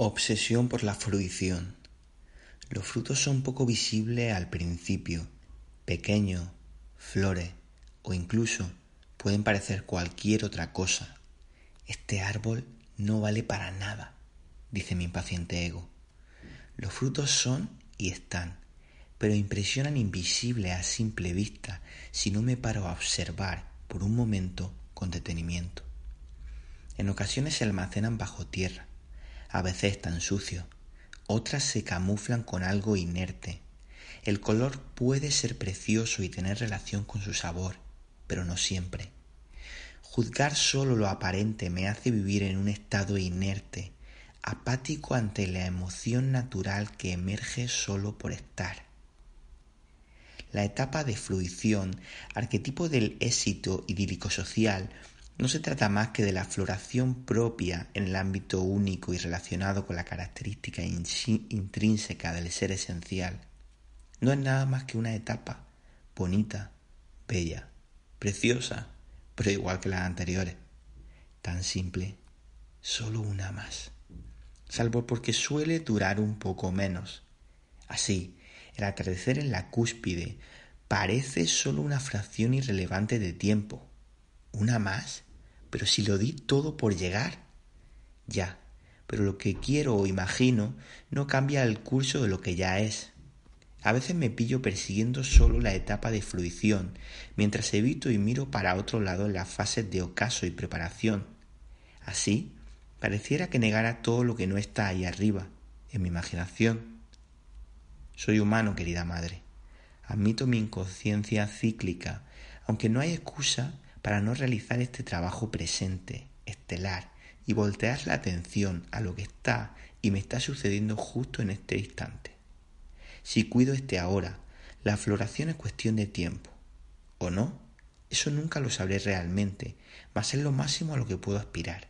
Obsesión por la fruición. Los frutos son poco visibles al principio, pequeños, flores o incluso pueden parecer cualquier otra cosa. Este árbol no vale para nada, dice mi impaciente ego. Los frutos son y están, pero impresionan invisible a simple vista si no me paro a observar por un momento con detenimiento. En ocasiones se almacenan bajo tierra, a veces están sucios, otras se camuflan con algo inerte. El color puede ser precioso y tener relación con su sabor, pero no siempre. Juzgar solo lo aparente me hace vivir en un estado inerte, apático ante la emoción natural que emerge solo por estar. La etapa de fruición, arquetipo del éxito idílico social, no se trata más que de la floración propia en el ámbito único y relacionado con la característica intrínseca del ser esencial. No es nada más que una etapa bonita, bella, preciosa, pero igual que las anteriores. Tan simple, solo una más. Salvo porque suele durar un poco menos. Así, el atardecer en la cúspide parece solo una fracción irrelevante de tiempo. ¿Una más? Pero si lo di todo por llegar. Ya, pero lo que quiero o imagino no cambia el curso de lo que ya es. A veces me pillo persiguiendo solo la etapa de fruición, mientras evito y miro para otro lado en las fases de ocaso y preparación. Así, pareciera que negara todo lo que no está ahí arriba, en mi imaginación. Soy humano, querida madre. Admito mi inconsciencia cíclica, aunque no hay excusa para no realizar este trabajo presente, estelar, y voltear la atención a lo que está y me está sucediendo justo en este instante. Si cuido este ahora, la floración es cuestión de tiempo. ¿O no? Eso nunca lo sabré realmente, mas es lo máximo a lo que puedo aspirar,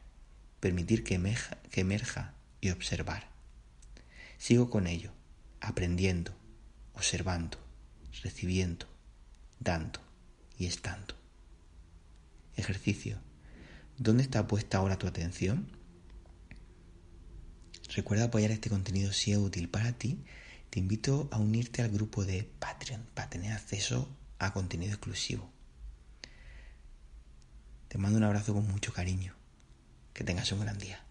permitir que emerja, que emerja y observar. Sigo con ello, aprendiendo, observando, recibiendo, dando y estando. ¿Dónde está puesta ahora tu atención? Recuerda apoyar este contenido si es útil para ti. Te invito a unirte al grupo de Patreon para tener acceso a contenido exclusivo. Te mando un abrazo con mucho cariño. Que tengas un gran día.